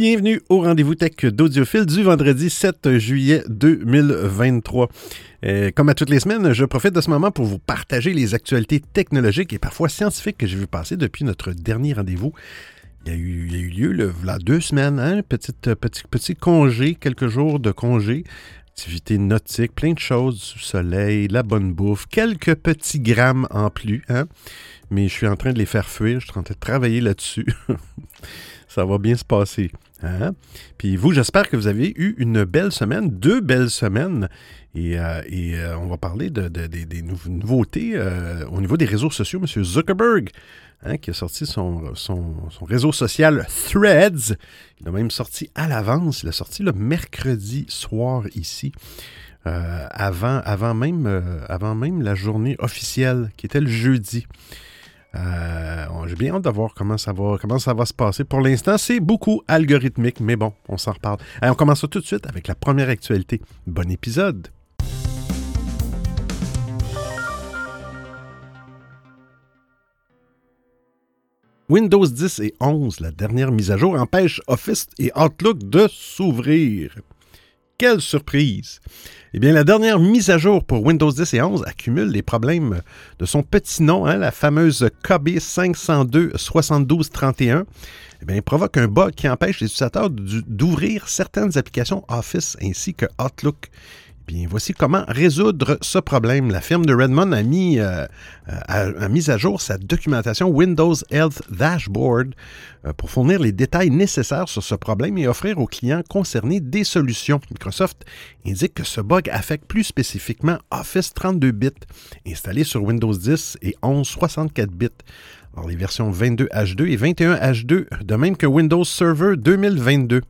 Bienvenue au rendez-vous tech d'Audiophile du vendredi 7 juillet 2023. Euh, comme à toutes les semaines, je profite de ce moment pour vous partager les actualités technologiques et parfois scientifiques que j'ai vu passer depuis notre dernier rendez-vous. Il y a eu, il y a eu lieu deux semaines, hein, petit, petit, petit congé, quelques jours de congé, activité nautique, plein de choses, sous soleil, la bonne bouffe, quelques petits grammes en plus, hein, mais je suis en train de les faire fuir, je suis en train de travailler là-dessus. ça va bien se passer. Hein? Puis vous, j'espère que vous avez eu une belle semaine, deux belles semaines. Et, euh, euh, on va parler de, des nouveautés euh, au niveau des réseaux sociaux. M. Zuckerberg, hein, qui a sorti son, son, réseau social Threads. Il a même sorti à l'avance. Il a sorti le mercredi soir ici. avant, avant, même, avant même la journée officielle, qui était le jeudi. Euh, j'ai bien hâte de voir comment ça va, comment ça va se passer. Pour l'instant, c'est beaucoup algorithmique, mais bon, on s'en reparle. on commence tout de suite avec la première actualité. Bon épisode. Windows 10 et 11, la dernière mise à jour, empêche Office et Outlook de s'ouvrir. Quelle surprise! Eh bien, la dernière mise à jour pour Windows 10 et 11 accumule les problèmes de son petit nom, hein, la fameuse KB 502 7231. Eh bien, provoque un bug qui empêche les utilisateurs d'ouvrir certaines applications Office ainsi que Outlook. Bien, voici comment résoudre ce problème. La firme de Redmond a mis, euh, euh, à jour sa documentation Windows Health Dashboard euh, pour fournir les détails nécessaires sur ce problème et offrir aux clients concernés des solutions. Microsoft indique que ce bug affecte plus spécifiquement Office 32 bits installé sur Windows 10 et 11 64 bits. Les versions 22 H2 et 21 H2, de même que Windows Server 2022.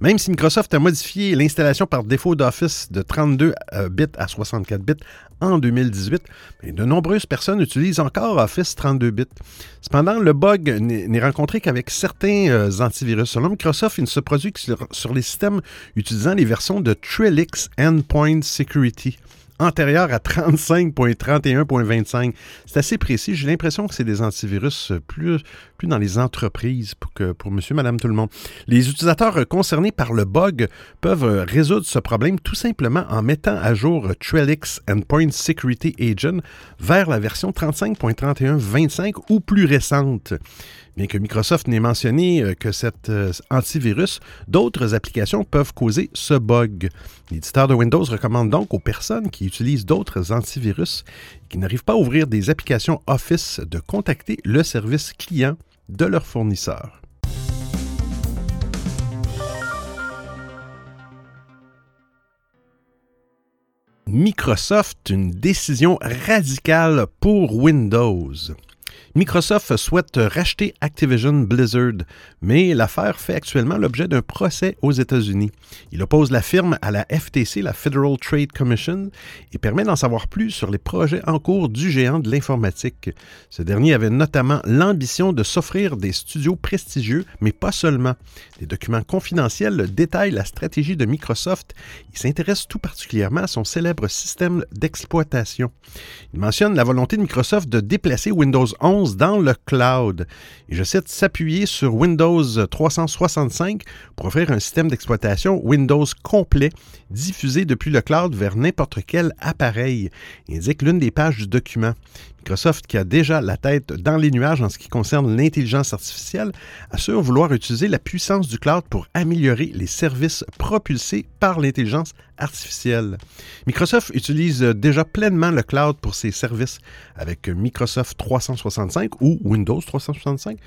Même si Microsoft a modifié l'installation par défaut d'Office de 32 euh, bits à 64 bits en 2018, de nombreuses personnes utilisent encore Office 32 bits. Cependant, le bug n'est rencontré qu'avec certains euh, antivirus. Selon Microsoft, il ne se produit que sur, sur les systèmes utilisant les versions de Trellix Endpoint Security antérieur à 35.31.25. C'est assez précis. J'ai l'impression que c'est des antivirus plus, plus dans les entreprises que pour monsieur, madame, tout le monde. Les utilisateurs concernés par le bug peuvent résoudre ce problème tout simplement en mettant à jour Trellix Endpoint Security Agent vers la version 35.31.25 ou plus récente. Bien que Microsoft n'ait mentionné euh, que cet euh, antivirus, d'autres applications peuvent causer ce bug. L'éditeur de Windows recommande donc aux personnes qui utilisent d'autres antivirus et qui n'arrivent pas à ouvrir des applications Office de contacter le service client de leur fournisseur. Microsoft, une décision radicale pour Windows. Microsoft souhaite racheter Activision Blizzard, mais l'affaire fait actuellement l'objet d'un procès aux États-Unis. Il oppose la firme à la FTC, la Federal Trade Commission, et permet d'en savoir plus sur les projets en cours du géant de l'informatique. Ce dernier avait notamment l'ambition de s'offrir des studios prestigieux, mais pas seulement. Des documents confidentiels détaillent la stratégie de Microsoft. Il s'intéresse tout particulièrement à son célèbre système d'exploitation. Il mentionne la volonté de Microsoft de déplacer Windows 11 dans le cloud. Je cite s'appuyer sur Windows 365 pour offrir un système d'exploitation Windows complet diffusé depuis le cloud vers n'importe quel appareil, indique l'une des pages du document. Microsoft, qui a déjà la tête dans les nuages en ce qui concerne l'intelligence artificielle, assure vouloir utiliser la puissance du cloud pour améliorer les services propulsés par l'intelligence artificielle. Microsoft utilise déjà pleinement le cloud pour ses services avec Microsoft 365 ou Windows 365.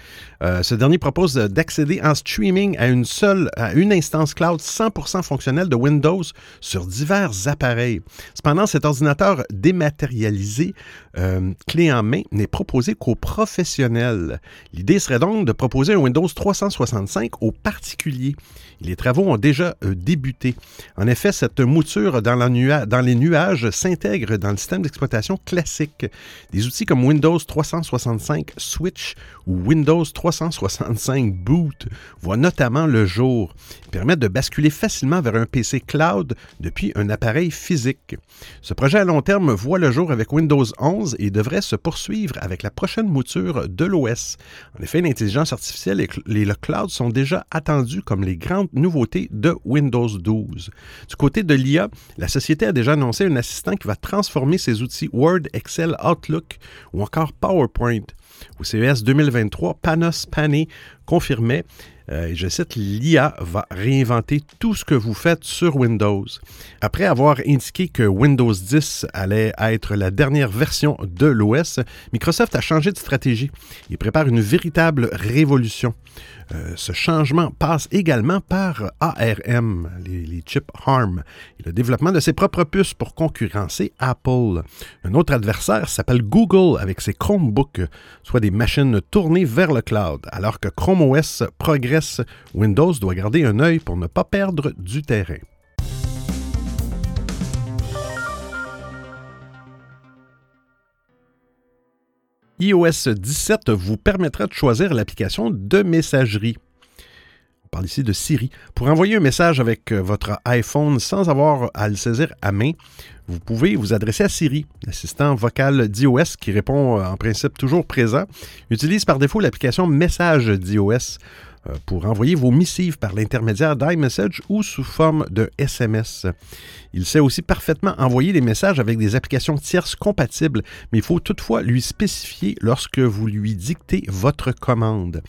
Euh, ce dernier propose d'accéder en streaming à une seule, à une instance cloud 100% fonctionnelle de Windows sur divers appareils. Cependant, cet ordinateur dématérialisé euh, clé en main n'est proposé qu'aux professionnels. L'idée serait donc de proposer un Windows 365 aux particuliers. Les travaux ont déjà euh, débuté. En effet, cette mouture dans, dans les nuages s'intègre dans le système d'exploitation classique. Des outils comme Windows 365 Switch ou Windows 365 Boot voient notamment le jour. Ils permettent de basculer facilement vers un PC cloud depuis un appareil physique. Ce projet à long terme voit le jour avec Windows 11 et devrait se poursuivre avec la prochaine mouture de l'OS. En effet, l'intelligence artificielle et le cloud sont déjà attendus comme les grandes nouveautés de Windows 12. Du côté de l'IA, la société a déjà annoncé un assistant qui va transformer ses outils Word, Excel, Outlook ou encore PowerPoint. Au CES 2023, Panos Panay confirmait euh, je cite, l'IA va réinventer tout ce que vous faites sur Windows. Après avoir indiqué que Windows 10 allait être la dernière version de l'OS, Microsoft a changé de stratégie. Il prépare une véritable révolution. Euh, ce changement passe également par ARM, les, chips ARM, et le développement de ses propres puces pour concurrencer Apple. Un autre adversaire s'appelle Google avec ses Chromebooks, soit des machines tournées vers le cloud. Alors que Chrome OS progresse, Windows doit garder un œil pour ne pas perdre du terrain. iOS 17 vous permettra de choisir l'application de messagerie. On parle ici de Siri. Pour envoyer un message avec euh, votre iPhone sans avoir à le saisir à main, vous pouvez vous adresser à Siri, l'assistant vocal d'iOS qui répond euh, en principe toujours présent. Utilise par défaut l'application Message d'iOS pour envoyer vos missives par l'intermédiaire d'iMessage ou sous forme de SMS. Il sait aussi parfaitement envoyer des messages avec des applications tierces compatibles, mais il faut toutefois lui spécifier lorsque vous lui dictez votre commande.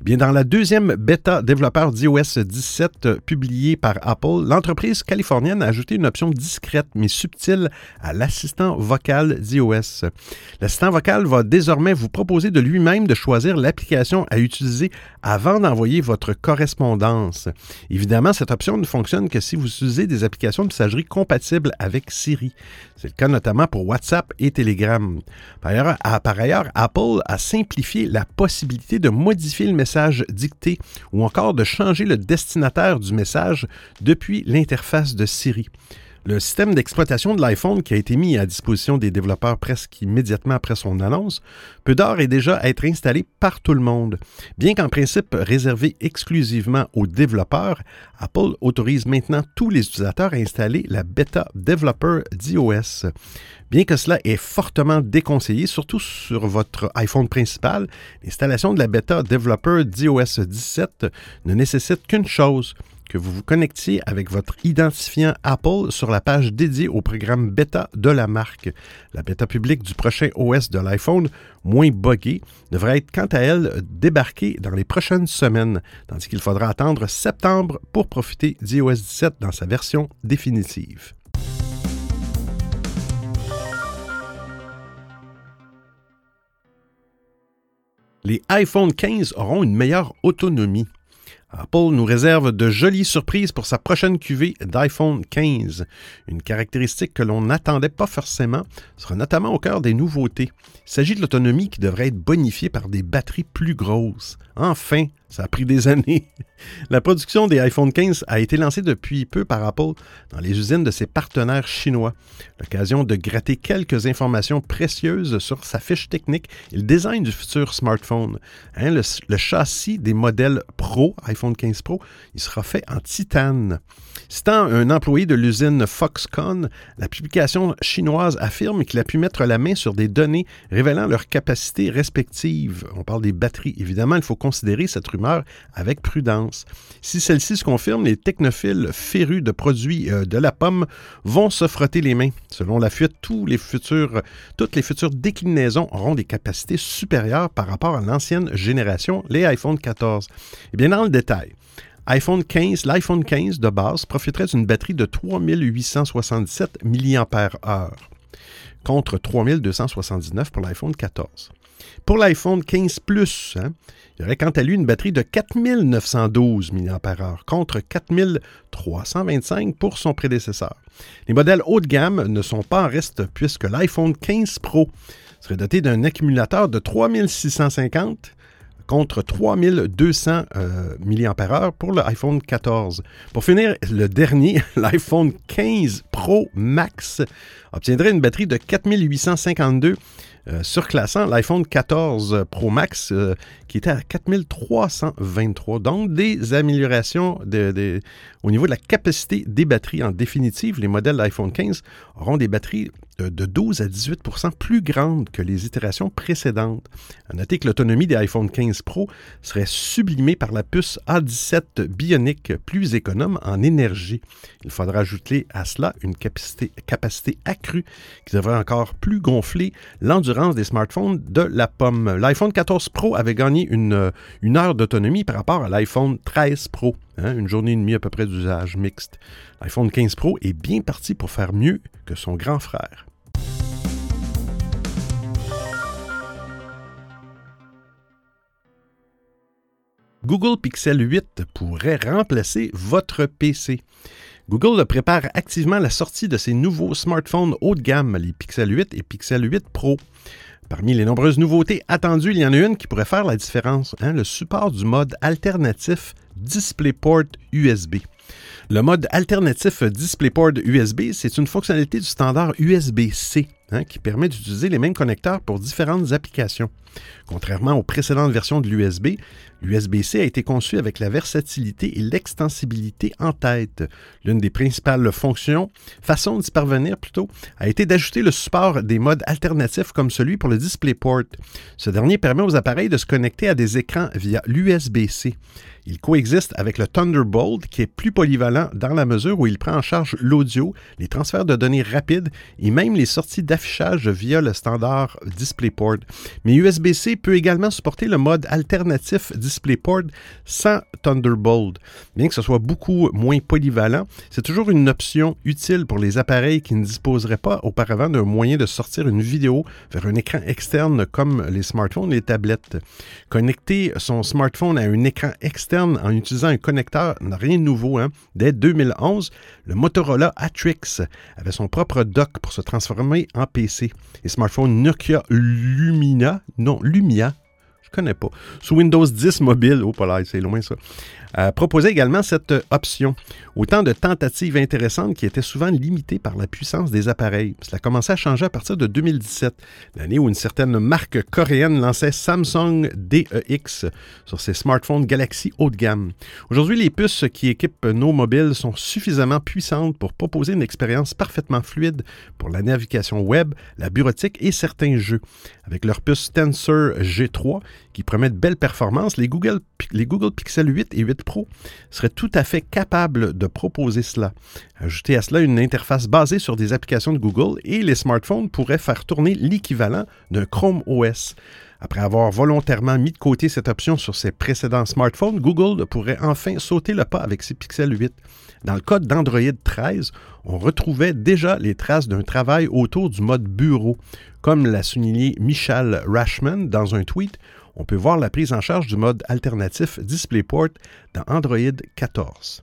Eh bien, dans la deuxième bêta développeur d'iOS 17 euh, publiée par Apple, l'entreprise californienne a ajouté une option discrète mais subtile à l'assistant vocal d'iOS. L'assistant vocal va désormais vous proposer de lui-même de choisir l'application à utiliser avant d'envoyer envoyer votre correspondance. Évidemment, cette option ne fonctionne que si vous utilisez des applications de messagerie compatibles avec Siri. C'est le cas notamment pour WhatsApp et Telegram. Par ailleurs, par ailleurs, Apple a simplifié la possibilité de modifier le message dicté ou encore de changer le destinataire du message depuis l'interface de Siri. Le système d'exploitation de l'iPhone qui a été mis à disposition des développeurs presque immédiatement après son annonce peut d'ores et déjà être installé par tout le monde. Bien qu'en principe réservé exclusivement aux développeurs, Apple autorise maintenant tous les utilisateurs à installer la bêta Developer d'iOS. Bien que cela est fortement déconseillé, surtout sur votre iPhone principal, l'installation de la bêta Developer d'iOS 17 ne nécessite qu'une chose, que vous vous connectiez avec votre identifiant Apple sur la page dédiée au programme bêta de la marque. La bêta publique du prochain OS de l'iPhone, moins buggé, devrait être quant à elle débarquée dans les prochaines semaines, tandis qu'il faudra attendre septembre pour profiter d'iOS 17 dans sa version définitive. Les iPhone 15 auront une meilleure autonomie. Apple nous réserve de jolies surprises pour sa prochaine cuvée d'iPhone 15. Une caractéristique que l'on n'attendait pas forcément sera notamment au cœur des nouveautés. Il s'agit de l'autonomie qui devrait être bonifiée par des batteries plus grosses. Enfin, ça a pris des années. La production des iPhone 15 a été lancée depuis peu par Apple dans les usines de ses partenaires chinois. L'occasion de gratter quelques informations précieuses sur sa fiche technique et le design du futur smartphone. Hein, le, le, châssis des modèles Pro, iPhone 15 Pro, il sera fait en titane. Citant un employé de l'usine Foxconn, la publication chinoise affirme qu'il a pu mettre la main sur des données révélant leurs capacités respectives. On parle des batteries. Évidemment, il faut considérer cette rumeur avec prudence. Si celle-ci se confirme, les technophiles férus de produits euh, de la pomme vont se frotter les mains. Selon la fuite, toutes les futures déclinaisons auront des capacités supérieures par rapport à l'ancienne génération, les iPhone 14. Eh bien, dans le détail, iPhone 15, l'iPhone 15 de base profiterait d'une batterie de 3877 mAh contre 3279 pour l'iPhone 14. Pour l'iPhone 15 Plus, hein, il y aurait quant à lui une batterie de 4912 mAh contre 4325 pour son prédécesseur. Les modèles haut de gamme ne sont pas en reste puisque l'iPhone 15 Pro serait doté d'un accumulateur de 3650 contre 3200 euh, mAh pour l'iPhone 14. Pour finir, le dernier, l'iPhone 15 Pro Max, obtiendrait une batterie de 4852 euh, surclassant l'iPhone 14 Pro Max qui était à 4323. Donc des améliorations de, au niveau de la capacité des batteries. En définitive, les modèles d'iPhone 15 auront des batteries de 12 à 18% plus grandes que les itérations précédentes. À noter que l'autonomie des iPhone 15 Pro serait sublimée par la puce A17 Bionic plus économe en énergie. Il faudra ajouter à cela une capacité, accrue qui devrait encore plus gonfler l'endurance des smartphones de la pomme. L'iPhone 14 Pro avait gagné une, une heure d'autonomie par rapport à l'iPhone 13 Pro. Hein, une journée et demie à peu près d'usage mixte. L'iPhone 15 Pro est bien parti pour faire mieux que son grand frère. Google Pixel 8 pourrait remplacer votre PC. Google prépare activement la sortie de ses nouveaux smartphones haut de gamme, les Pixel 8 et Pixel 8 Pro. Parmi les nombreuses nouveautés attendues, il y en a une qui pourrait faire la différence, hein, le support du mode alternatif DisplayPort USB. Le mode alternatif DisplayPort USB, c'est une fonctionnalité du standard USB-C hein, qui permet d'utiliser les mêmes connecteurs pour différentes applications. Contrairement aux précédentes versions de l'USB, l'USB-C a été conçu avec la versatilité et l'extensibilité en tête. L'une des principales fonctions, façon d'y parvenir plutôt, a été d'ajouter le support des modes alternatifs comme celui pour le DisplayPort. Ce dernier permet aux appareils de se connecter à des écrans via l'USB-C. Il coexiste avec le Thunderbolt qui est plus polyvalent dans la mesure où il prend en charge l'audio, les transferts de données rapides et même les sorties d'affichage via le standard DisplayPort. Mais USB-C peut également supporter le mode alternatif DisplayPort sans Thunderbolt. Bien que ce soit beaucoup moins polyvalent, c'est toujours une option utile pour les appareils qui ne disposeraient pas auparavant d'un moyen de sortir une vidéo vers un écran externe comme les smartphones et les tablettes. Connecter son smartphone à un écran externe en utilisant un connecteur n'a rien de nouveau. Hein. Dès 2011, le Motorola Atrix avait son propre dock pour se transformer en PC. Les smartphones Nokia Lumina, non, Lumia, je connais pas, sous Windows 10 mobile, oh pas c'est loin ça, euh, proposait également cette option. Autant de tentatives intéressantes qui étaient souvent limitées par la puissance des appareils. Cela commençait à changer à partir de 2017, l'année où une certaine marque coréenne lançait Samsung DEX sur ses smartphones Galaxy haut de gamme. Aujourd'hui, les puces qui équipent nos mobiles sont suffisamment puissantes pour proposer une expérience parfaitement fluide pour la navigation web, la bureautique et certains jeux. Avec leur puce Tensor G3 qui promet de belles performances, les Google, Pixel 8 et 8 Pro seraient tout à fait capables de proposer cela. Ajoutez à cela une interface basée sur des applications de Google et les smartphones pourraient faire tourner l'équivalent d'un Chrome OS. Après avoir volontairement mis de côté cette option sur ses précédents smartphones, Google pourrait enfin sauter le pas avec ses Pixel 8. Dans le code d'Android 13, on retrouvait déjà les traces d'un travail autour du mode bureau. Comme l'a souligné Michel Rashman dans un tweet, on peut voir la prise en charge du mode alternatif DisplayPort dans Android 14.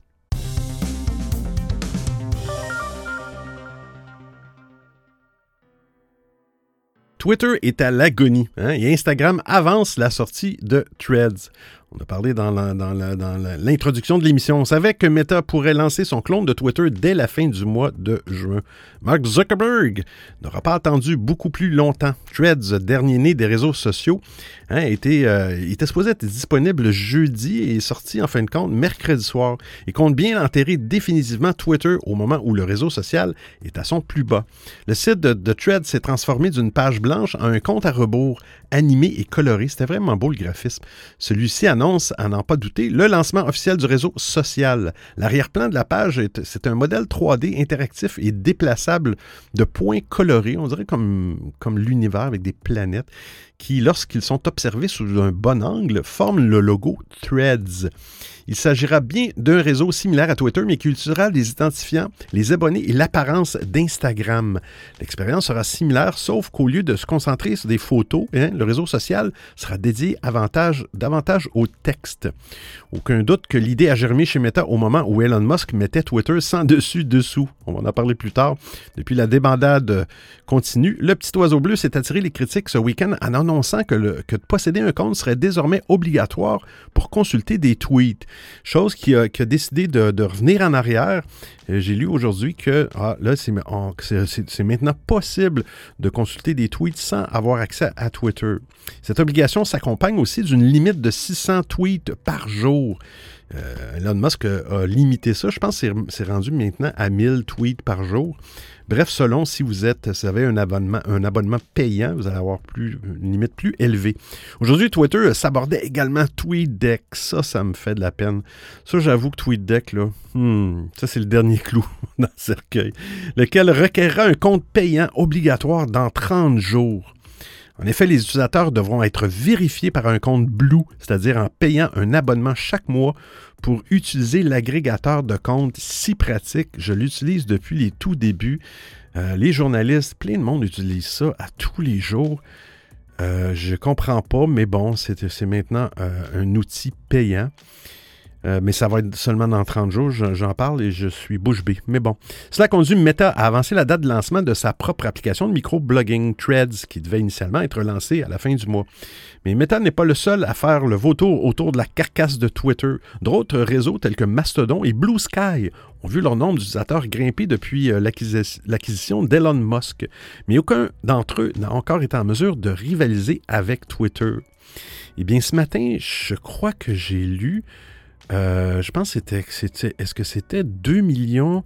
Twitter est à l'agonie hein, et Instagram avance la sortie de Threads. On a parlé dans l'introduction de l'émission. On savait que Meta pourrait lancer son clone de Twitter dès la fin du mois de juin. Mark Zuckerberg n'aura pas attendu beaucoup plus longtemps. Threads, dernier né des réseaux sociaux, hein, était, euh, était supposé être disponible jeudi et est sorti en fin de compte mercredi soir. Il compte bien enterrer définitivement Twitter au moment où le réseau social est à son plus bas. Le site de, de Threads s'est transformé d'une page blanche en un compte à rebours animé et coloré. C'était vraiment beau le graphisme. Celui-ci annonce, à n'en pas douter, le lancement officiel du réseau social. L'arrière-plan de la page, c'est un modèle 3D interactif et déplaçable de points colorés, on dirait comme, comme l'univers avec des planètes, qui, lorsqu'ils sont observés sous un bon angle, forment le logo Threads. Il s'agira bien d'un réseau similaire à Twitter, mais qui les identifiants, les abonnés et l'apparence d'Instagram. L'expérience sera similaire, sauf qu'au lieu de se concentrer sur des photos, hein, le réseau social sera dédié davantage au texte. Aucun doute que l'idée a germé chez Meta au moment où Elon Musk mettait Twitter sans dessus-dessous. On va en parler plus tard. Depuis la débandade continue, le petit oiseau bleu s'est attiré les critiques ce week-end en annonçant que, de posséder un compte serait désormais obligatoire pour consulter des tweets. Chose qui a, décidé de, revenir en arrière. Euh, j'ai lu aujourd'hui que ah, là, c'est maintenant possible de consulter des tweets sans avoir accès à Twitter. Cette obligation s'accompagne aussi d'une limite de 600 tweets par jour. Euh, Elon Musk a limité ça. Je pense que c'est rendu maintenant à 1000 tweets par jour. Bref, selon si vous êtes, vous avez un abonnement, un abonnement payant, vous allez avoir plus, une limite plus élevée. Aujourd'hui, Twitter s'abordait également TweetDeck. Ça, ça me fait de la peine. Ça, j'avoue que TweetDeck, là, hmm, ça, c'est le dernier clou dans le cercueil, lequel requerra un compte payant obligatoire dans 30 jours. En effet, les utilisateurs devront être vérifiés par un compte Blue, c'est-à-dire en payant un abonnement chaque mois pour utiliser l'agrégateur de comptes si pratique. Je l'utilise depuis les tout débuts. Euh, les journalistes, plein de monde utilise ça à tous les jours. Euh, je ne comprends pas, mais bon, c'est maintenant euh, un outil payant. Euh, mais ça va être seulement dans 30 jours. J'en parle et je suis bouche bée. Mais bon. Cela conduit Meta à avancer la date de lancement de sa propre application de micro-blogging Threads, qui devait initialement être lancée à la fin du mois. Mais Meta n'est pas le seul à faire le vautour autour de la carcasse de Twitter. D'autres réseaux tels que Mastodon et Blue Sky ont vu leur nombre d'utilisateurs grimper depuis euh, l'acquisition d'Elon Musk. Mais aucun d'entre eux n'a encore été en mesure de rivaliser avec Twitter. Eh bien, ce matin, je crois que j'ai lu je pense que c'était, est-ce que c'était 2 millions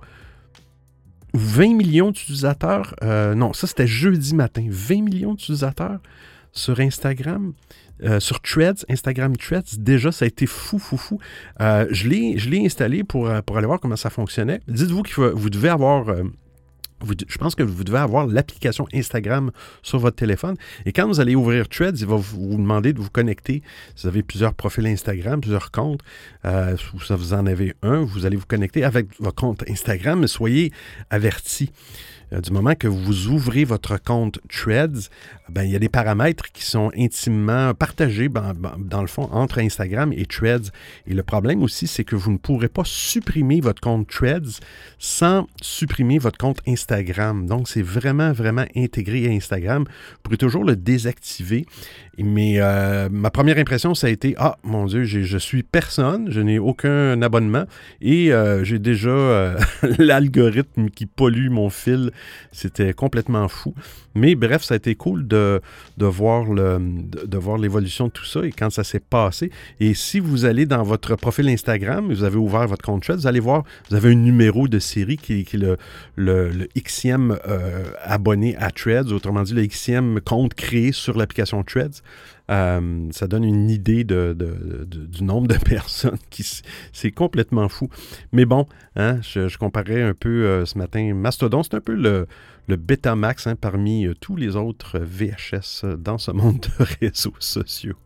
ou 20 millions d'utilisateurs? Euh, non, ça c'était jeudi matin. 20 millions d'utilisateurs sur Instagram. Euh, sur Threads, Instagram Threads, déjà, ça a été fou, fou, fou. je, l'ai, je l'ai installé pour, pour aller voir comment ça fonctionnait. Dites-vous que vous devez avoir je pense que vous devez avoir l'application Instagram sur votre téléphone. Et quand vous allez ouvrir Threads, il va vous, demander de vous connecter. Si vous avez plusieurs profils Instagram, plusieurs comptes, euh, ou si vous en avez un, vous allez vous connecter avec votre compte Instagram, mais soyez avertis. Euh, du moment que vous ouvrez votre compte Threads, ben, il y a des paramètres qui sont intimement partagés ben, ben, dans le fond entre Instagram et Threads. Et le problème aussi, c'est que vous ne pourrez pas supprimer votre compte Threads sans supprimer votre compte Instagram. Donc, c'est vraiment, vraiment intégré à Instagram. Vous pourrez toujours le désactiver. Mais euh, ma première impression, ça a été Ah, mon Dieu, je suis personne, je n'ai aucun abonnement et euh, j'ai déjà l'algorithme qui pollue mon fil c'était complètement fou. Mais bref, ça a été cool de, voir, l'évolution de tout ça et quand ça s'est passé. Et si vous allez dans votre profil Instagram, vous avez ouvert votre compte Threads, vous allez voir, vous avez un numéro de série qui, est le, le, euh, abonné à Threads, autrement dit, le Xème compte créé sur l'application Threads. Euh, ça donne une idée du nombre de personnes qui c'est complètement fou. Mais bon, hein, je, comparais un peu euh, ce matin. Mastodon, c'est un peu le, le Betamax hein, parmi euh, tous les autres VHS dans ce monde de réseaux sociaux.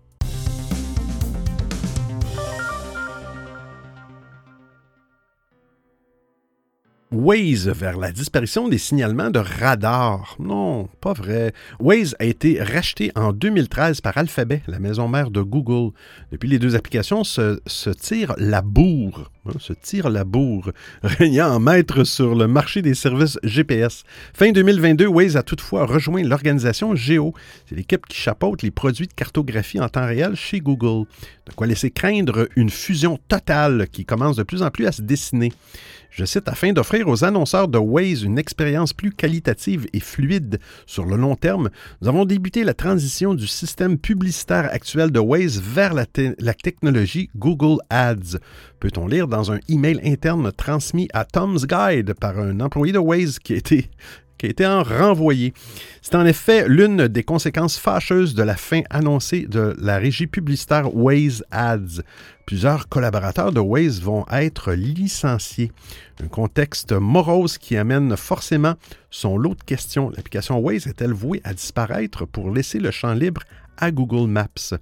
Waze vers la disparition des signalements de radar. Non, pas vrai. Waze a été racheté en 2013 par Alphabet, la maison mère de Google. Depuis, les deux applications se, tirent la bourre. Hein, se tirent la bourre, régnant en maître sur le marché des services GPS. Fin 2022, Waze a toutefois rejoint l'organisation Geo. C'est l'équipe qui chapeaute les produits de cartographie en temps réel chez Google. De quoi laisser craindre une fusion totale qui commence de plus en plus à se dessiner je cite, afin d'offrir aux annonceurs de Waze une expérience plus qualitative et fluide sur le long terme, nous avons débuté la transition du système publicitaire actuel de Waze vers la, technologie Google Ads. Peut-on lire dans un email interne transmis à Tom's Guide par un employé de Waze qui a été qui en renvoyé. C'est en effet l'une des conséquences fâcheuses de la fin annoncée de la régie publicitaire Waze Ads. Plusieurs collaborateurs de Waze vont être licenciés. Un contexte morose qui amène forcément son lot de questions. L'application Waze est-elle vouée à disparaître pour laisser le champ libre à Google Maps.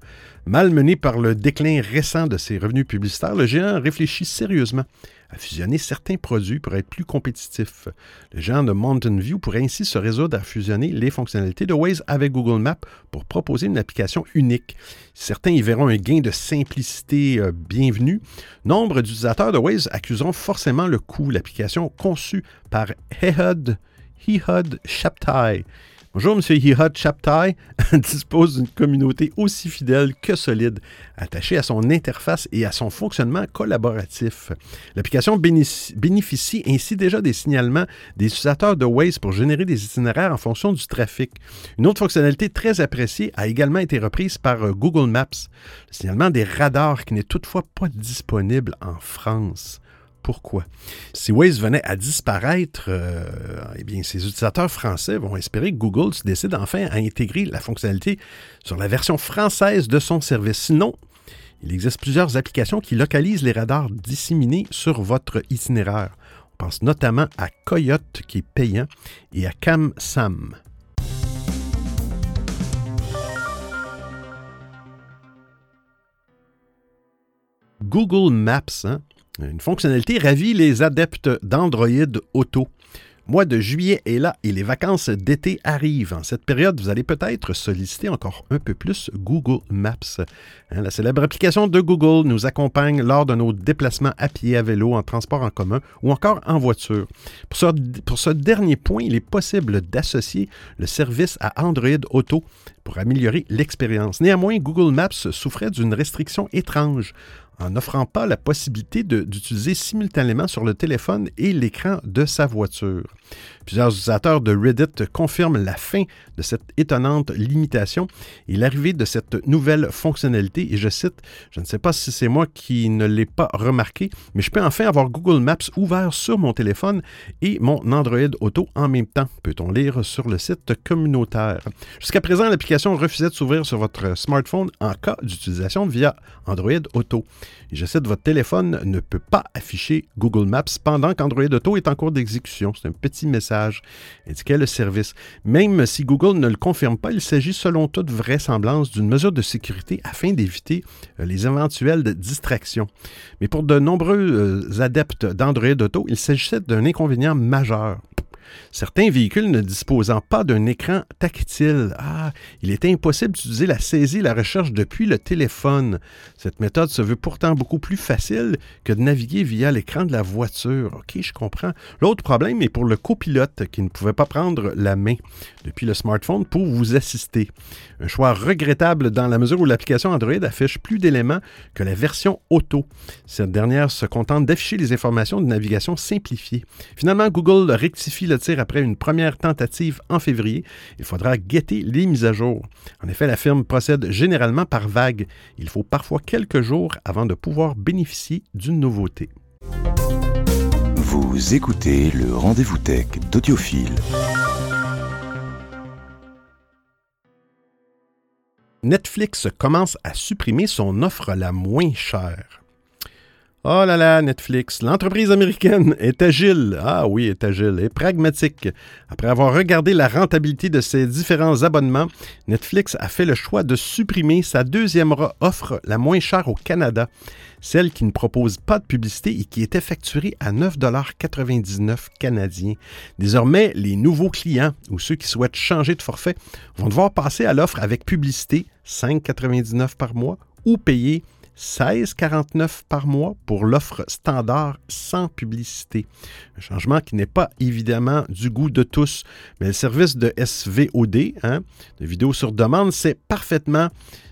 Malmené par le déclin récent de ses revenus publicitaires, le géant réfléchit sérieusement à fusionner certains produits pour être plus compétitif. Le géant de Mountain View pourrait ainsi se résoudre à fusionner les fonctionnalités de Waze avec Google Maps pour proposer une application unique. Certains y verront un gain de simplicité euh, bienvenu. Nombre d'utilisateurs de Waze accuseront forcément le coût. L'application conçue par Ehud, Ehud Shaptai Bonjour, M. Hihad Chaptai dispose d'une communauté aussi fidèle que solide, attachée à son interface et à son fonctionnement collaboratif. L'application bénéficie ainsi déjà des signalements des utilisateurs de Waze pour générer des itinéraires en fonction du trafic. Une autre fonctionnalité très appréciée a également été reprise par euh, Google Maps, le signalement des radars qui n'est toutefois pas disponible en France pourquoi. Si Waze venait à disparaître, euh, eh bien, ces utilisateurs français vont espérer que Google se décide enfin à intégrer la fonctionnalité sur la version française de son service. Sinon, il existe plusieurs applications qui localisent les radars disséminés sur votre itinéraire. On pense notamment à Coyote qui est payant et à CamSam. Google Maps, hein, une fonctionnalité ravit les adeptes d'Android Auto. Mois de juillet est là et les vacances d'été arrivent. En cette période, vous allez peut-être solliciter encore un peu plus Google Maps. Hein, la célèbre application de Google nous accompagne lors de nos déplacements à pied, à vélo, en transport en commun ou encore en voiture. Pour ce, pour ce dernier point, il est possible d'associer le service à Android Auto pour améliorer l'expérience. Néanmoins, Google Maps souffrait d'une restriction étrange en n'offrant pas la possibilité d'utiliser simultanément sur le téléphone et l'écran de sa voiture. Plusieurs utilisateurs de Reddit confirment la fin de cette étonnante limitation et l'arrivée de cette nouvelle fonctionnalité. Et je cite, je ne sais pas si c'est moi qui ne l'ai pas remarqué, mais je peux enfin avoir Google Maps ouvert sur mon téléphone et mon Android Auto en même temps, peut-on lire sur le site communautaire. Jusqu'à présent, l'application refusait de s'ouvrir sur votre smartphone en cas d'utilisation via Android Auto. Je cite, votre téléphone ne peut pas afficher Google Maps pendant qu'Android Auto est en cours d'exécution. C'est un petit message indiquait le service. Même si Google ne le confirme pas, il s'agit selon toute vraisemblance d'une mesure de sécurité afin d'éviter euh, les éventuelles distractions. Mais pour de nombreux euh, adeptes d'Android Auto, il s'agissait d'un inconvénient majeur. Certains véhicules ne disposant pas d'un écran tactile, ah, il est impossible d'utiliser la saisie et la recherche depuis le téléphone. Cette méthode se veut pourtant beaucoup plus facile que de naviguer via l'écran de la voiture. OK, je comprends. L'autre problème est pour le copilote qui ne pouvait pas prendre la main depuis le smartphone pour vous assister. Un choix regrettable dans la mesure où l'application Android affiche plus d'éléments que la version auto. Cette dernière se contente d'afficher les informations de navigation simplifiées. Finalement, Google rectifie le tir après une première tentative en février. Il faudra guetter les mises à jour. En effet, la firme procède généralement par vague. Il faut parfois quelques jours avant de pouvoir bénéficier d'une nouveauté. Vous écoutez le rendez-vous tech d'Audiophile. Netflix commence à supprimer son offre la moins chère. Oh là là, Netflix, l'entreprise américaine est agile. Ah oui, est agile et pragmatique. Après avoir regardé la rentabilité de ses différents abonnements, Netflix a fait le choix de supprimer sa deuxième offre la moins chère au Canada, celle qui ne propose pas de publicité et qui est facturée à 9,99 canadiens. Désormais, les nouveaux clients ou ceux qui souhaitent changer de forfait vont devoir passer à l'offre avec publicité, 5,99 par mois, ou payer 16,49 par mois pour l'offre standard sans publicité. Un changement qui n'est pas évidemment du goût de tous, mais le service de SVOD, hein, de vidéo sur demande, c'est parfaitement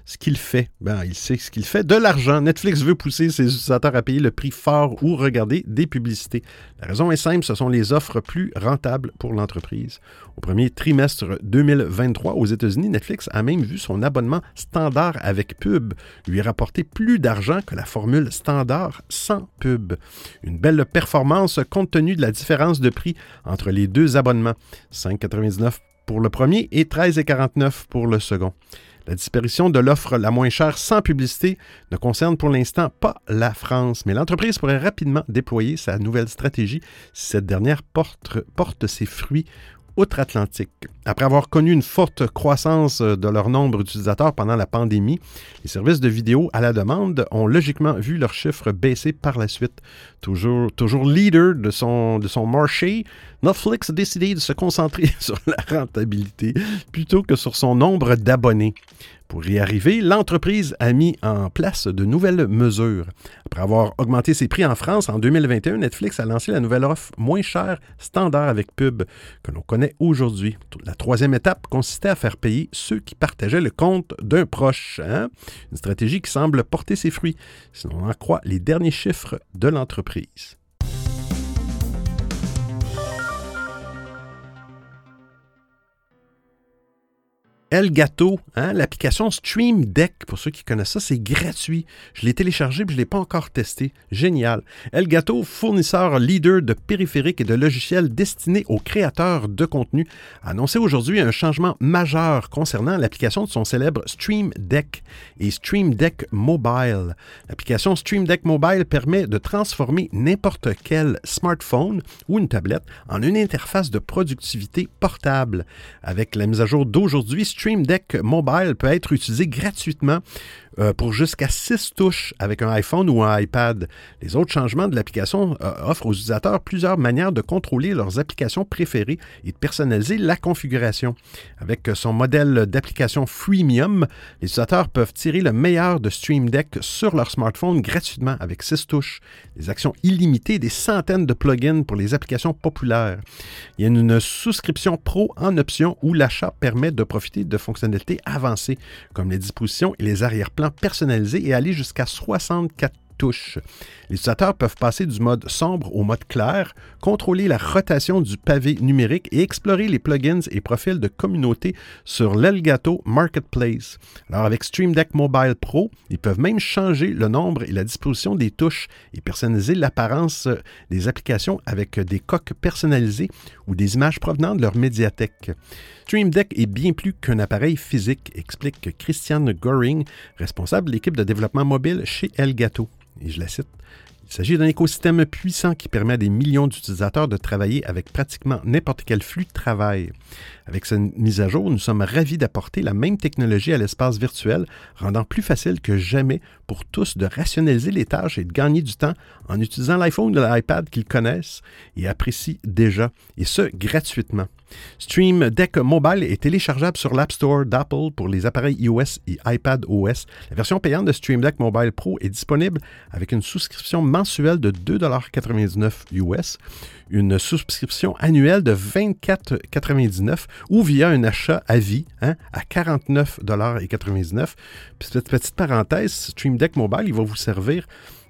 ce qu'il fait. Ben, il sait ce qu'il fait. De l'argent. Netflix veut pousser ses utilisateurs à payer le prix fort ou regarder des publicités. La raison est simple, ce sont les offres plus rentables pour l'entreprise. Au premier trimestre 2023 aux États-Unis, Netflix a même vu son abonnement standard avec pub lui rapporter plus d'argent que la formule standard sans pub. Une belle performance compte tenu de la différence de prix entre les deux abonnements. 5,99 pour le premier et 13,49 pour le second. La disparition de l'offre la moins chère sans publicité ne concerne pour l'instant pas la France, mais l'entreprise pourrait rapidement déployer sa nouvelle stratégie si cette dernière porte, ses fruits outre-Atlantique. Après avoir connu une forte croissance de leur nombre d'utilisateurs pendant la pandémie, les services de vidéo à la demande ont logiquement vu leurs chiffres baisser par la suite. Toujours, toujours leader de son, de son marché, Netflix a décidé de se concentrer sur la rentabilité plutôt que sur son nombre d'abonnés. Pour y arriver, l'entreprise a mis en place de nouvelles mesures. Après avoir augmenté ses prix en France en 2021, Netflix a lancé la nouvelle offre moins chère standard avec pub que l'on connaît aujourd'hui. La troisième étape consistait à faire payer ceux qui partageaient le compte d'un proche. Hein? Une stratégie qui semble porter ses fruits, si l'on en croit les derniers chiffres de l'entreprise. Elgato, hein, l'application Stream Deck, pour ceux qui connaissent ça, c'est gratuit. Je l'ai téléchargé mais je ne l'ai pas encore testé. Génial. Elgato, fournisseur leader de périphériques et de logiciels destinés aux créateurs de contenu, a annoncé aujourd'hui un changement majeur concernant l'application de son célèbre Stream Deck et Stream Deck Mobile. L'application Stream Deck Mobile permet de transformer n'importe quel smartphone ou une tablette en une interface de productivité portable. Avec la mise à jour d'aujourd'hui, Deck Mobile peut être utilisé gratuitement euh, pour jusqu'à 6 touches avec un iPhone ou un iPad. Les autres changements de l'application euh, offrent aux utilisateurs plusieurs manières de contrôler leurs applications préférées et de personnaliser la configuration. Avec son modèle d'application freemium, les utilisateurs peuvent tirer le meilleur de Stream Deck sur leur smartphone gratuitement avec 6 touches, des actions illimitées, des centaines de plugins pour les applications populaires. Il y a une souscription pro en option où l'achat permet de profiter de fonctionnalités avancées comme les dispositions et les arrière-plans personnalisés et aller jusqu'à 64 touches. Les utilisateurs peuvent passer du mode sombre au mode clair, contrôler la rotation du pavé numérique et explorer les plugins et profils de communauté sur l'Elgato Marketplace. Alors avec Stream Deck Mobile Pro, ils peuvent même changer le nombre et la disposition des touches et personnaliser l'apparence des applications avec des coques personnalisées ou des images provenant de leur médiathèque. Stream Deck est bien plus qu'un appareil physique, explique Christian Goring, responsable de l'équipe de développement mobile chez Elgato. Et je la cite. Il s'agit d'un écosystème puissant qui permet à des millions d'utilisateurs de travailler avec pratiquement n'importe quel flux de travail. Avec cette mise à jour, nous sommes ravis d'apporter la même technologie à l'espace virtuel, rendant plus facile que jamais pour tous de rationaliser les tâches et de gagner du temps en utilisant l'iPhone ou l'iPad qu'ils connaissent et apprécient déjà, et ce, gratuitement. Stream Deck Mobile est téléchargeable sur l'App Store d'Apple pour les appareils iOS et iPad OS. La version payante de Stream Deck Mobile Pro est disponible avec une souscription mensuelle de 2,99 US, une souscription annuelle de 24,99 ou via un achat à vie hein, à 49,99 Petite, petite parenthèse, Stream Deck Mobile, il va vous servir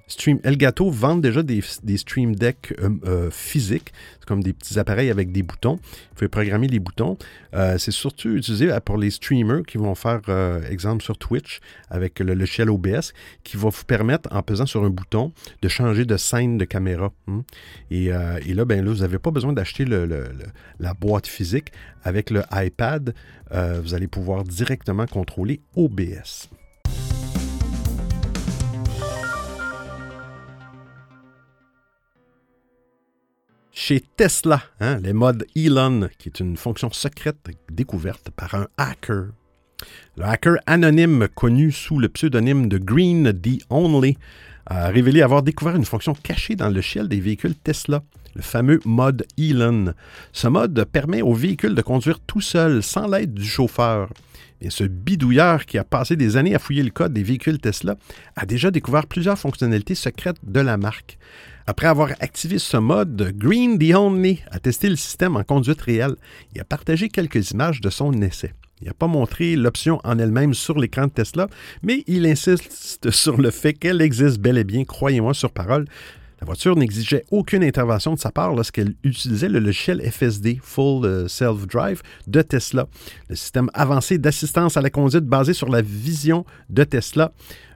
Stream Elgato vend déjà des, Stream Deck euh, euh, physiques, comme des petits appareils avec des boutons. Vous pouvez programmer les boutons. Euh, c'est surtout utilisé pour les streamers qui vont faire, exemple sur Twitch, avec le logiciel OBS, qui va vous permettre, en pesant sur un bouton, de changer de scène de caméra. Hein. Et, là, ben là, vous n'avez pas besoin d'acheter la boîte physique. Avec le iPad, vous allez pouvoir directement contrôler OBS. Chez Tesla, hein, les modes Elon, qui est une fonction secrète découverte par un hacker. Le hacker anonyme connu sous le pseudonyme de Green the Only a révélé avoir découvert une fonction cachée dans le ciel des véhicules Tesla, le fameux mode Elon. Ce mode permet aux véhicules de conduire tout seul, sans l'aide du chauffeur. Et ce bidouilleur qui a passé des années à fouiller le code des véhicules Tesla a déjà découvert plusieurs fonctionnalités secrètes de la marque. Après avoir activé ce mode, Green the Only a testé le système en conduite réelle et a partagé quelques images de son essai. Il n'a pas montré l'option en elle-même sur l'écran de Tesla, mais il insiste sur le fait qu'elle existe bel et bien, croyez-moi sur parole. La voiture n'exigeait aucune intervention de sa part lorsqu'elle utilisait le logiciel FSD, Full euh, Self Drive, de Tesla. Le système avancé d'assistance à la conduite basé sur la vision de Tesla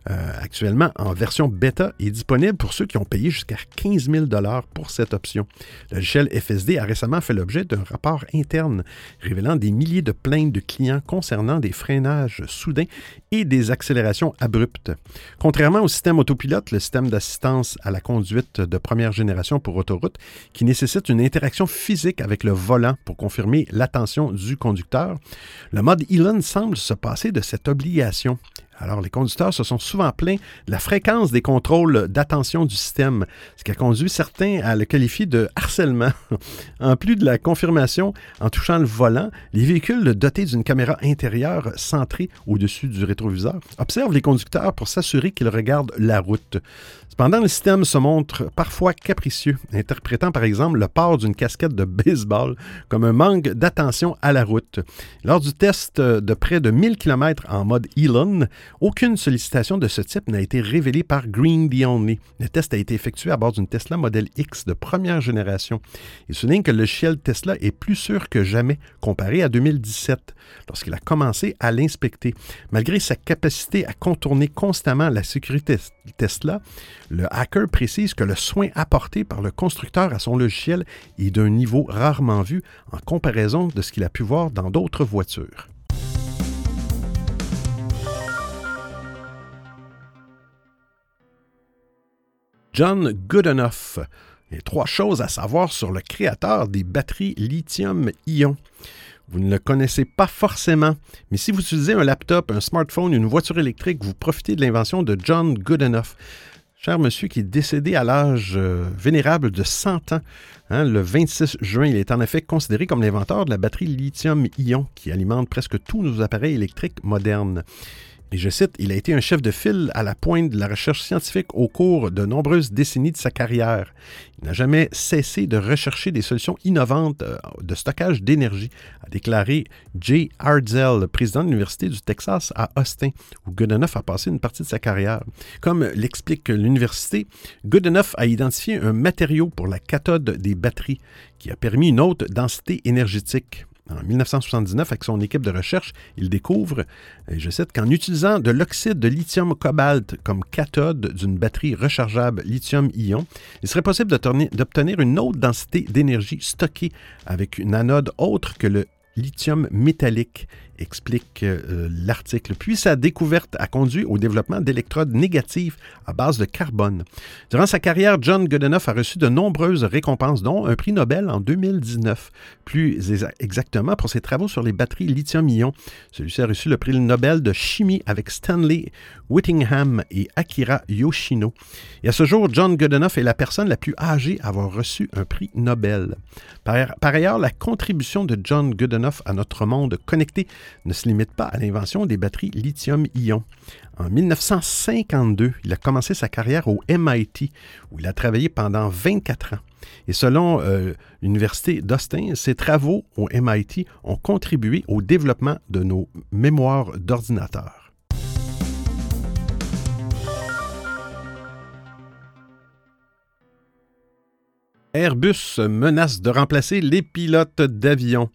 euh, actuellement en version bêta est disponible pour ceux qui ont payé jusqu'à 15 000 pour cette option. Le logiciel FSD a récemment fait l'objet d'un rapport interne révélant des milliers de plaintes de clients concernant des freinages soudains et des accélérations abruptes. Contrairement au système autopilote, le système d'assistance à la conduite de première génération pour autoroute, qui nécessite une interaction physique avec le volant pour confirmer l'attention du conducteur, le mode Elon semble se passer de cette obligation. Alors, les conducteurs se sont souvent plaints de la fréquence des contrôles d'attention du système, ce qui a conduit certains à le qualifier de harcèlement. en plus de la confirmation en touchant le volant, les véhicules dotés d'une caméra intérieure centrée au-dessus du rétroviseur observent les conducteurs pour s'assurer qu'ils regardent la route. Cependant, le système se montre parfois capricieux, interprétant par exemple le port d'une casquette de baseball comme un manque d'attention à la route. Lors du test de près de 1000 km en mode Elon, aucune sollicitation de ce type n'a été révélée par Green the Only. Le test a été effectué à bord d'une Tesla Model X de première génération. Il souligne que le logiciel Tesla est plus sûr que jamais comparé à 2017, lorsqu'il a commencé à l'inspecter. Malgré sa capacité à contourner constamment la sécurité Tesla, le hacker précise que le soin apporté par le constructeur à son logiciel est d'un niveau rarement vu en comparaison de ce qu'il a pu voir dans d'autres voitures. John Goodenough. A trois choses à savoir sur le créateur des batteries lithium-ion. Vous ne le connaissez pas forcément, mais si vous utilisez un laptop, un smartphone, une voiture électrique, vous profitez de l'invention de John Goodenough. Cher monsieur qui est décédé à l'âge euh, vénérable de 100 ans, hein, le 26 juin, il est en effet considéré comme l'inventeur de la batterie lithium-ion qui alimente presque tous nos appareils électriques modernes. Et je cite, il a été un chef de file à la pointe de la recherche scientifique au cours de nombreuses décennies de sa carrière. Il n'a jamais cessé de rechercher des solutions innovantes euh, de stockage d'énergie, a déclaré Jay Hardzell, président de l'Université du Texas à Austin, où Goodenough a passé une partie de sa carrière. Comme l'explique l'université, Goodenough a identifié un matériau pour la cathode des batteries qui a permis une haute densité énergétique. En 1979, avec son équipe de recherche, il découvre, et je cite, qu'en utilisant de l'oxyde de lithium-cobalt comme cathode d'une batterie rechargeable lithium-ion, il serait possible d'obtenir une haute densité d'énergie stockée avec une anode autre que le lithium métallique explique euh, l'article. Puis sa découverte a conduit au développement d'électrodes négatives à base de carbone. Durant sa carrière, John Goodenough a reçu de nombreuses récompenses, dont un prix Nobel en 2019, plus exactement pour ses travaux sur les batteries lithium-ion. Celui-ci a reçu le prix Nobel de chimie avec Stanley Whittingham et Akira Yoshino. Et à ce jour, John Goodenough est la personne la plus âgée à avoir reçu un prix Nobel. Par, ailleurs, la contribution de John Goodenough à notre monde connecté ne se limite pas à l'invention des batteries lithium-ion. En 1952, il a commencé sa carrière au MIT, où il a travaillé pendant 24 ans. Et selon euh, l'Université d'Austin, ses travaux au MIT ont contribué au développement de nos mémoires d'ordinateurs. Airbus menace de remplacer les pilotes d'avion.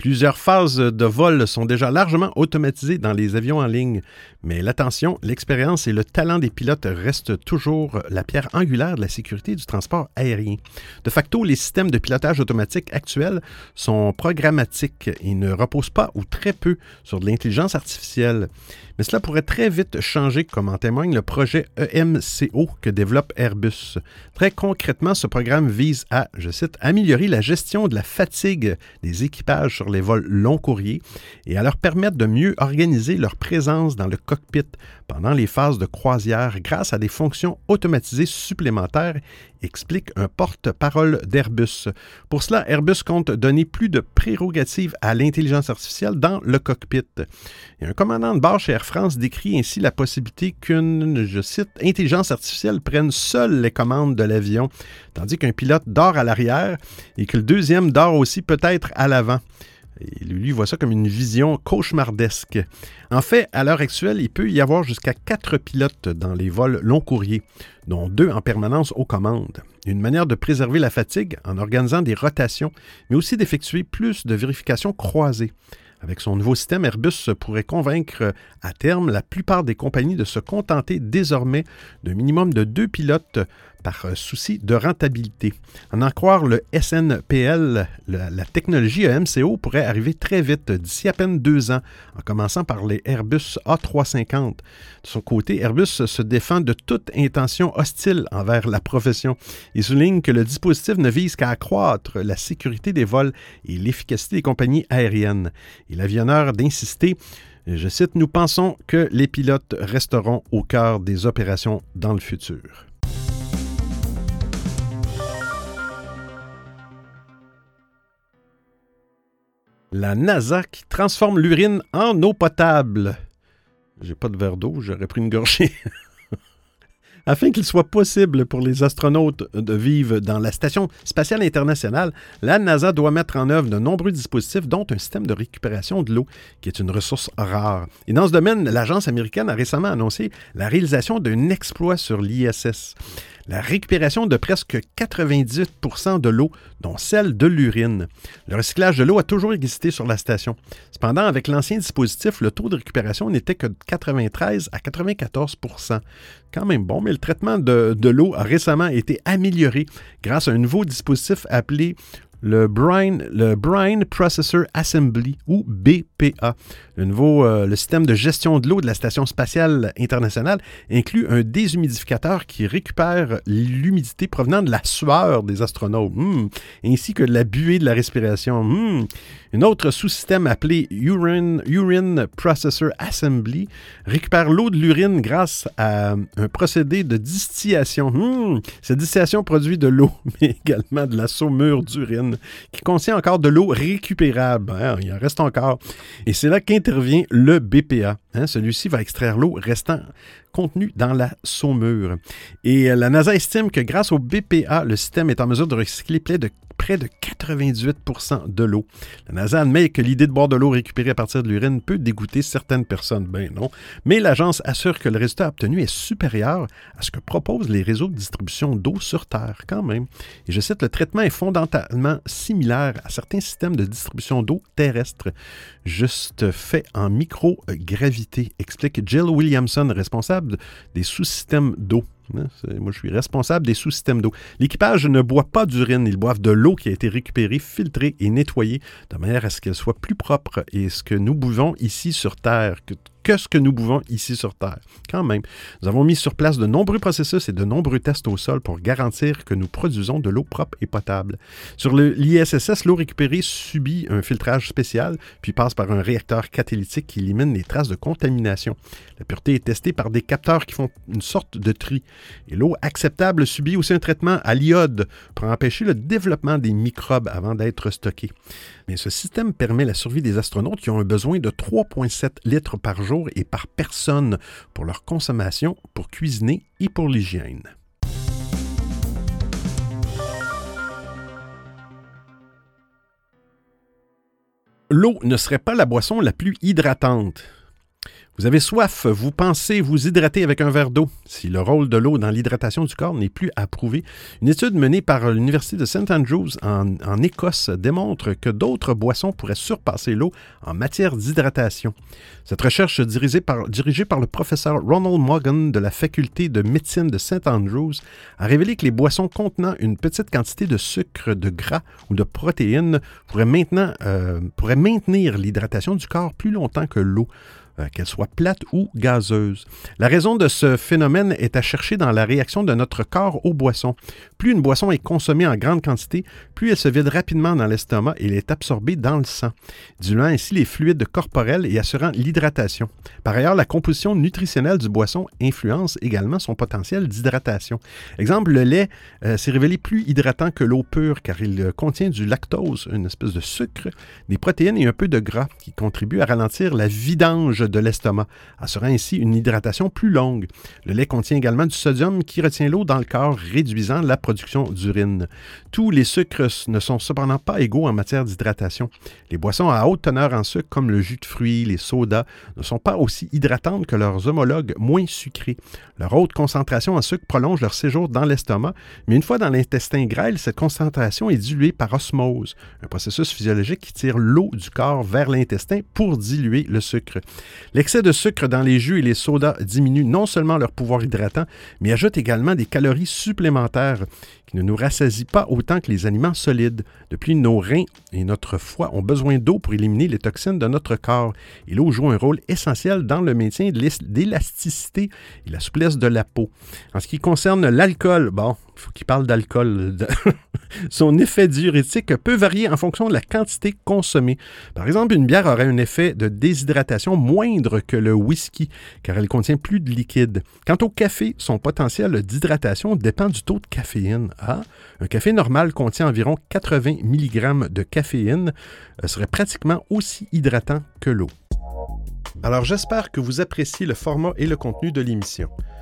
Plusieurs phases de vol sont déjà largement automatisées dans les avions en ligne, mais l'attention, l'expérience et le talent des pilotes restent toujours la pierre angulaire de la sécurité du transport aérien. De facto, les systèmes de pilotage automatique actuels sont programmatiques et ne reposent pas ou très peu sur de l'intelligence artificielle. Mais cela pourrait très vite changer, comme en témoigne le projet EMCO que développe Airbus. Très concrètement, ce programme vise à, je cite, améliorer la gestion de la fatigue des équipages sur les vols long courriers et à leur permettre de mieux organiser leur présence dans le cockpit pendant les phases de croisière grâce à des fonctions automatisées supplémentaires, explique un porte-parole d'Airbus. Pour cela, Airbus compte donner plus de prérogatives à l'intelligence artificielle dans le cockpit. Un commandant de bord chez Air France décrit ainsi la possibilité qu'une, je cite, intelligence artificielle prenne seule les commandes de l'avion, tandis qu'un pilote dort à l'arrière et que le deuxième dort aussi peut-être à l'avant. Et lui voit ça comme une vision cauchemardesque. En fait, à l'heure actuelle, il peut y avoir jusqu'à quatre pilotes dans les vols long courriers, dont deux en permanence aux commandes. Une manière de préserver la fatigue en organisant des rotations, mais aussi d'effectuer plus de vérifications croisées. Avec son nouveau système, Airbus pourrait convaincre à terme la plupart des compagnies de se contenter désormais d'un minimum de deux pilotes par euh, souci de rentabilité. En en croire le SNPL, la, technologie EMCO pourrait arriver très vite, d'ici à peine deux ans, en commençant par les Airbus A350. De son côté, Airbus se défend de toute intention hostile envers la profession. Il souligne que le dispositif ne vise qu'à accroître la sécurité des vols et l'efficacité des compagnies aériennes. Et l'avionneur d'insister je cite, Nous pensons que les pilotes resteront au cœur des opérations dans le futur. La NASA qui transforme l'urine en eau potable. J'ai pas de verre d'eau, j'aurais pris une gorgée. Afin qu'il soit possible pour les astronautes de vivre dans la Station spatiale internationale, la NASA doit mettre en œuvre de nombreux dispositifs, dont un système de récupération de l'eau, qui est une ressource rare. Et dans ce domaine, l'agence américaine a récemment annoncé la réalisation d'un exploit sur l'ISS la récupération de presque 98% de l'eau, dont celle de l'urine. Le recyclage de l'eau a toujours existé sur la station. Cependant, avec l'ancien dispositif, le taux de récupération n'était que de 93 à 94% Quand même bon, mais le traitement de, l'eau a récemment été amélioré grâce à un nouveau dispositif appelé le Brine Processor Assembly ou BPA. Le nouveau euh, système de gestion de l'eau de la Station spatiale internationale inclut un déshumidificateur qui récupère l'humidité provenant de la sueur des astronautes, hmm, ainsi que de la buée de la respiration. Hmm. Un autre sous-système appelé Urine, Processor Assembly récupère l'eau de l'urine grâce à un procédé de distillation. Hmm. Cette distillation produit de l'eau, mais également de la saumure d'urine qui contient encore de l'eau récupérable. Hein, il en reste encore. Et c'est là qu'intervient le BPA. Hein. Celui-ci va extraire l'eau restant contenue dans la saumure. Et euh, la NASA estime que grâce au BPA, le système est en mesure de recycler près de près de 98% de l'eau. La NASA admet que l'idée de boire de l'eau récupérée à partir de l'urine peut dégoûter certaines personnes. Ben non. Mais l'agence assure que le résultat obtenu est supérieur à ce que proposent les réseaux de distribution d'eau sur Terre, quand même. Et je cite, le traitement est fondamentalement similaire à certains systèmes de distribution d'eau terrestre, juste fait en microgravité, explique Jill Williamson, responsable des sous-systèmes d'eau. Hein, moi, je suis responsable des sous-systèmes d'eau. L'équipage ne boit pas d'urine, ils boivent de l'eau qui a été récupérée, filtrée et nettoyée de manière à ce qu'elle soit plus propre. Et ce que nous buvons ici sur Terre, que que ce que nous buvons ici sur Terre. Quand même, nous avons mis sur place de nombreux processus et de nombreux tests au sol pour garantir que nous produisons de l'eau propre et potable. Sur l'ISSS, l'eau récupérée subit un filtrage spécial, puis passe par un réacteur catalytique qui élimine les traces de contamination. La pureté est testée par des capteurs qui font une sorte de tri. Et l'eau acceptable subit aussi un traitement à l'iode pour empêcher le développement des microbes avant d'être stockée. Mais ce système permet la survie des astronautes qui ont un besoin de 3,7 litres par jour et par personne pour leur consommation, pour cuisiner et pour l'hygiène. L'eau ne serait pas la boisson la plus hydratante. Vous avez soif, vous pensez vous hydrater avec un verre d'eau. Si le rôle de l'eau dans l'hydratation du corps n'est plus approuvé, une étude menée par l'Université de St. Andrews en, Écosse démontre que d'autres boissons pourraient surpasser l'eau en matière d'hydratation. Cette recherche dirigée par, le professeur Ronald Morgan de la faculté de médecine de St. Andrews a révélé que les boissons contenant une petite quantité de sucre, de gras ou de protéines pourraient, euh, pourraient maintenir l'hydratation du corps plus longtemps que l'eau. Euh, qu'elle soit plate ou gazeuse. La raison de ce phénomène est à chercher dans la réaction de notre corps aux boissons. Plus une boisson est consommée en grande quantité, plus elle se vide rapidement dans l'estomac et est absorbée dans le sang, diluant ainsi les fluides corporels et assurant l'hydratation. Par ailleurs, la composition nutritionnelle du boisson influence également son potentiel d'hydratation. Exemple, le lait euh, s'est révélé plus hydratant que l'eau pure car il contient du lactose, une espèce de sucre, des protéines et un peu de gras qui contribuent à ralentir la vidange de l'estomac, assurant ainsi une hydratation plus longue. Le lait contient également du sodium qui retient l'eau dans le corps, réduisant la production d'urine. Tous les sucres ne sont cependant pas égaux en matière d'hydratation. Les boissons à haute teneur en sucre, comme le jus de fruits, les sodas, ne sont pas aussi hydratantes que leurs homologues moins sucrés. Leur haute concentration en sucre prolonge leur séjour dans l'estomac, mais une fois dans l'intestin grêle, cette concentration est diluée par osmose, un processus physiologique qui tire l'eau du corps vers l'intestin pour diluer le sucre. L'excès de sucre dans les jus et les sodas diminue non seulement leur pouvoir hydratant, mais ajoute également des calories supplémentaires qui ne nous rassasient pas autant que les aliments solides. Depuis, nos reins et notre foie ont besoin d'eau pour éliminer les toxines de notre corps. Et l'eau joue un rôle essentiel dans le maintien d'élasticité et la souplesse de la peau. En ce qui concerne l'alcool, bon, il faut qu'il parle d'alcool. Son effet diurétique peut varier en fonction de la quantité consommée. Par exemple, une bière aurait un effet de déshydratation que le whisky, car elle contient plus de liquide. Quant au café, son potentiel d'hydratation dépend du taux de caféine. Ah, un café normal contient environ 80 mg de caféine, euh, serait pratiquement aussi hydratant que l'eau. Alors j'espère que vous appréciez le format et le contenu de l'émission.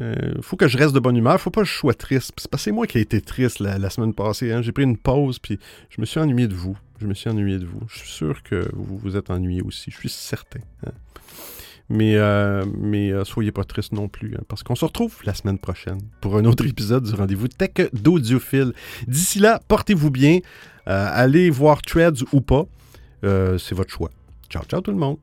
Euh, faut que je reste de bonne humeur. faut pas que je sois triste. C'est parce que c'est moi qui ai été triste la, semaine passée. Hein. J'ai pris une pause, puis je me suis ennuyé de vous. Je me suis ennuyé de vous. Je suis sûr que vous vous êtes ennuyé aussi. Je suis certain. Hein. Mais, euh, mais euh, soyez pas triste non plus, hein, parce qu'on se retrouve la semaine prochaine pour un autre épisode du rendez-vous Tech d'Audiophile. D'ici là, portez-vous bien. allez voir Threads ou pas. c'est votre choix. Ciao, ciao tout le monde.